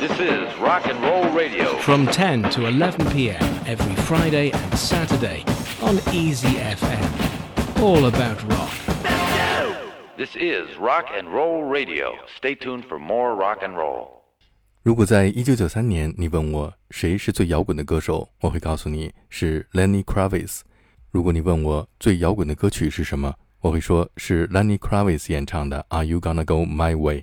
This is Rock and Roll Radio. From 10 to 11 p.m. every Friday and Saturday on Easy FM. All about rock. This is Rock and Roll Radio. Stay tuned for more rock and roll. 如果在一九九三年你问我谁是最摇滚的歌手，我会告诉你是 Lenny Kravitz。如果你问我最摇滚的歌曲是什么，我会说是 Lenny Kravitz 演唱的《Are You Gonna Go My Way》。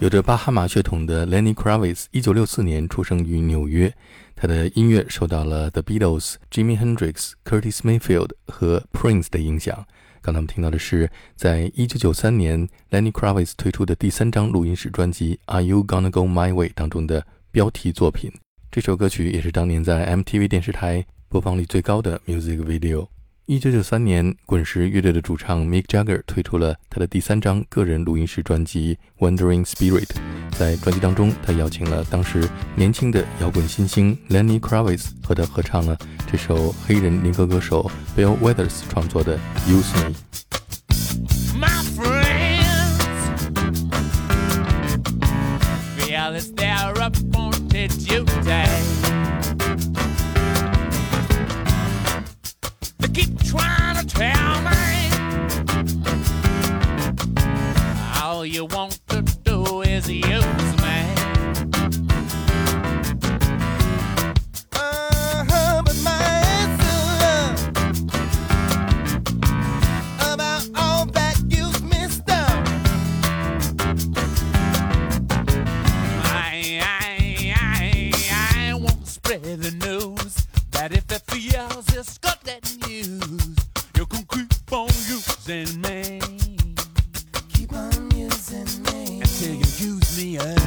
有着巴哈马血统的 Lenny Kravitz，一九六四年出生于纽约。他的音乐受到了 The Beatles、Jimi Hendrix、Curtis Mayfield 和 Prince 的影响。刚才我们听到的是，在一九九三年 Lenny Kravitz 推出的第三张录音室专辑《Are You Gonna Go My Way》当中的标题作品。这首歌曲也是当年在 MTV 电视台播放率最高的 music video。一九九三年，滚石乐队的主唱 Mick Jagger 推出了他的第三张个人录音室专辑《Wandering Spirit》。在专辑当中，他邀请了当时年轻的摇滚新星 Lenny Kravitz 和他合唱了这首黑人民歌歌手 Bill Withers 创作的《Use Me》。My friends, feel it's their appointed you want Yeah.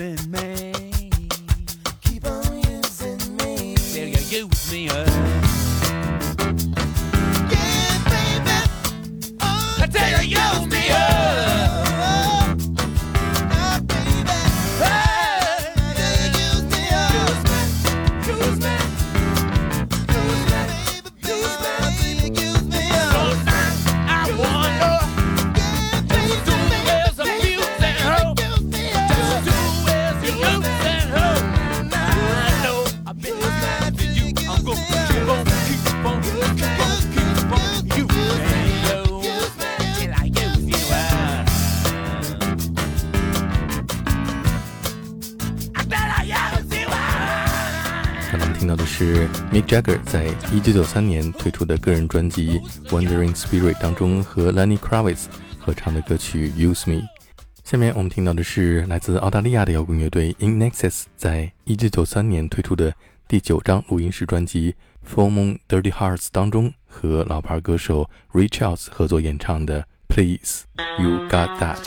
Listen, man. 到的是 Mick Jagger 在一九九三年推出的个人专辑《Wandering Spirit》当中和 Lenny Kravitz 合唱的歌曲《Use Me》。下面我们听到的是来自澳大利亚的摇滚乐队 In Nexus 在一九九三年推出的第九张录音室专辑《Full Moon Dirty Hearts》当中和老牌歌手 Richards 合作演唱的《Please You Got That》。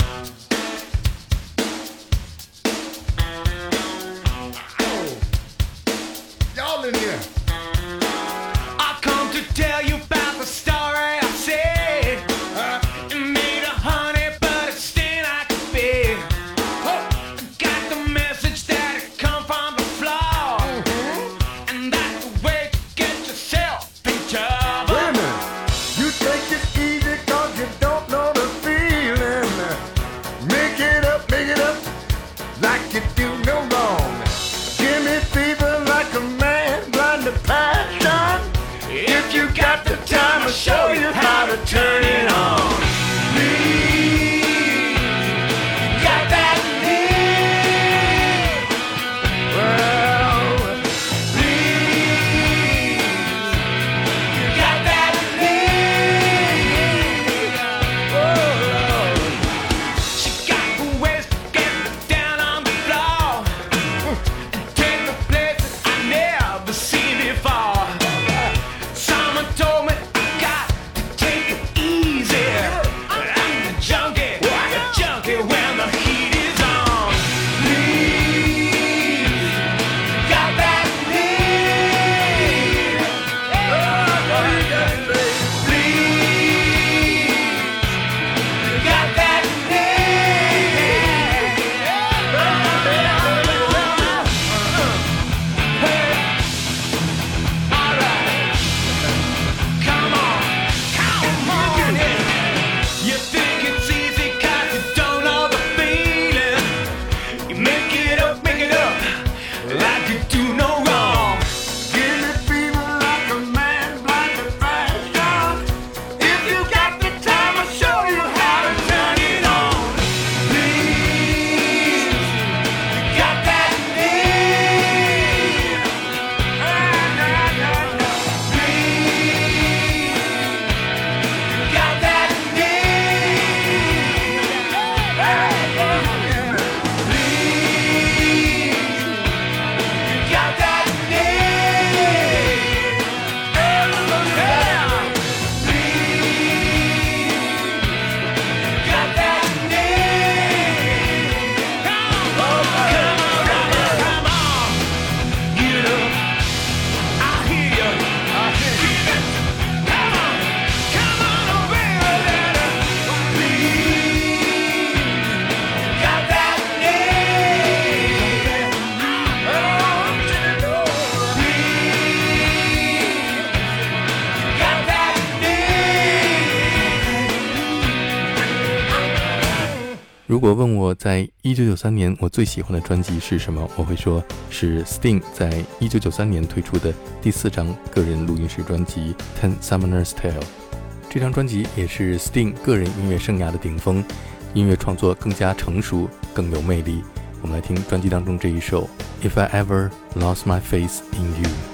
在一九九三年我最喜欢的专辑是什么，我会说是 Sting 在一九九三年推出的第四张个人录音室专辑《Ten Summoner's Tale》。这张专辑也是 Sting 个人音乐生涯的顶峰，音乐创作更加成熟，更有魅力。我们来听专辑当中这一首《If I Ever Lost My Faith in》。You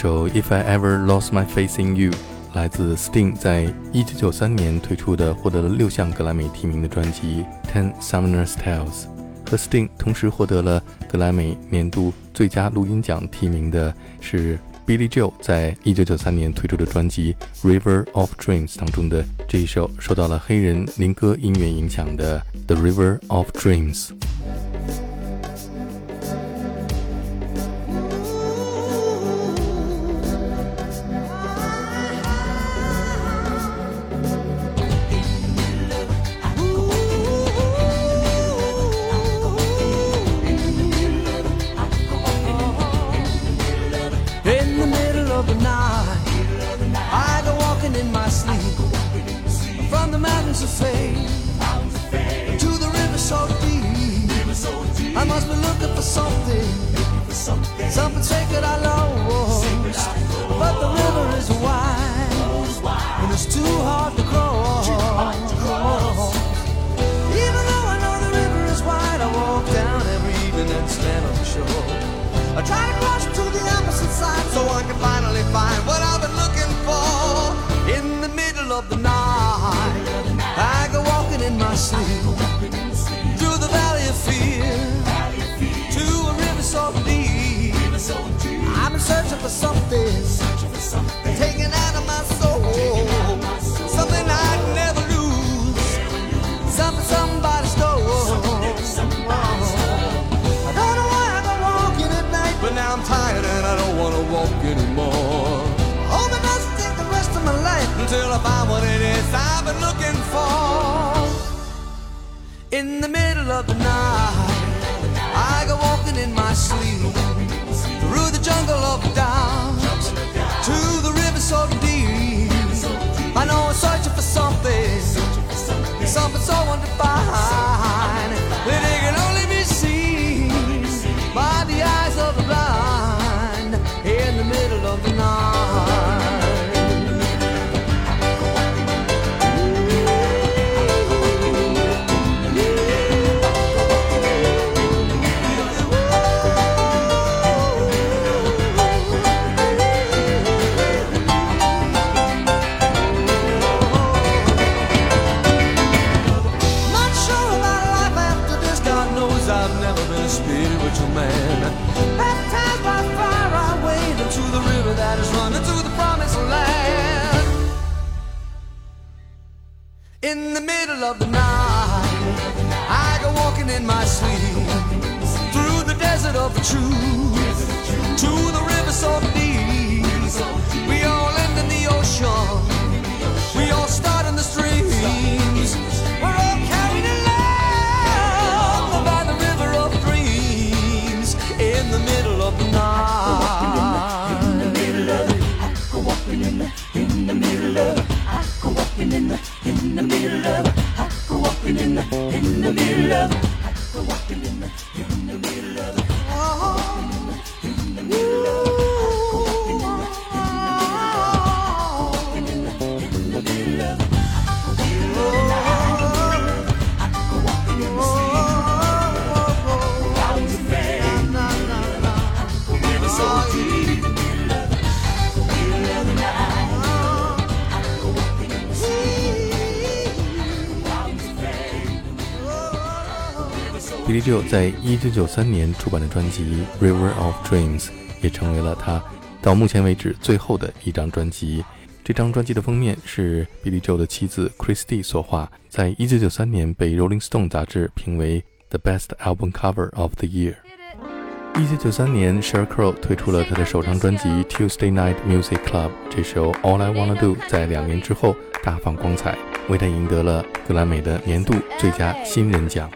首《If I Ever Lost My Faith in You》来自 Sting 在1993年推出的获得了六项格莱美提名的专辑《Ten Summoner's Tales》，和 Sting 同时获得了格莱美年度最佳录音奖提名的是 Billy Joel 在1993年推出的专辑《River of Dreams》当中的这一首受到了黑人民歌音乐影响的《The River of Dreams》。In the middle of the night, I go walking in my sleep through the jungle in the, middle of. I go walking in the, in the middle of. I go walking in the, in the middle of it. Billy Joe 在1993年出版的专辑《River of Dreams》也成为了他到目前为止最后的一张专辑。这张专辑的封面是 Billy Joe 的妻子 Christy 所画，在1993年被 Rolling Stone 杂志评为 The Best Album Cover of the Year。1993年，Sheryl Crow 推出了他的首张专辑《Tuesday Night Music Club》，这首《All I Wanna Do》在两年之后大放光彩，为他赢得了格莱美的年度最佳新人奖。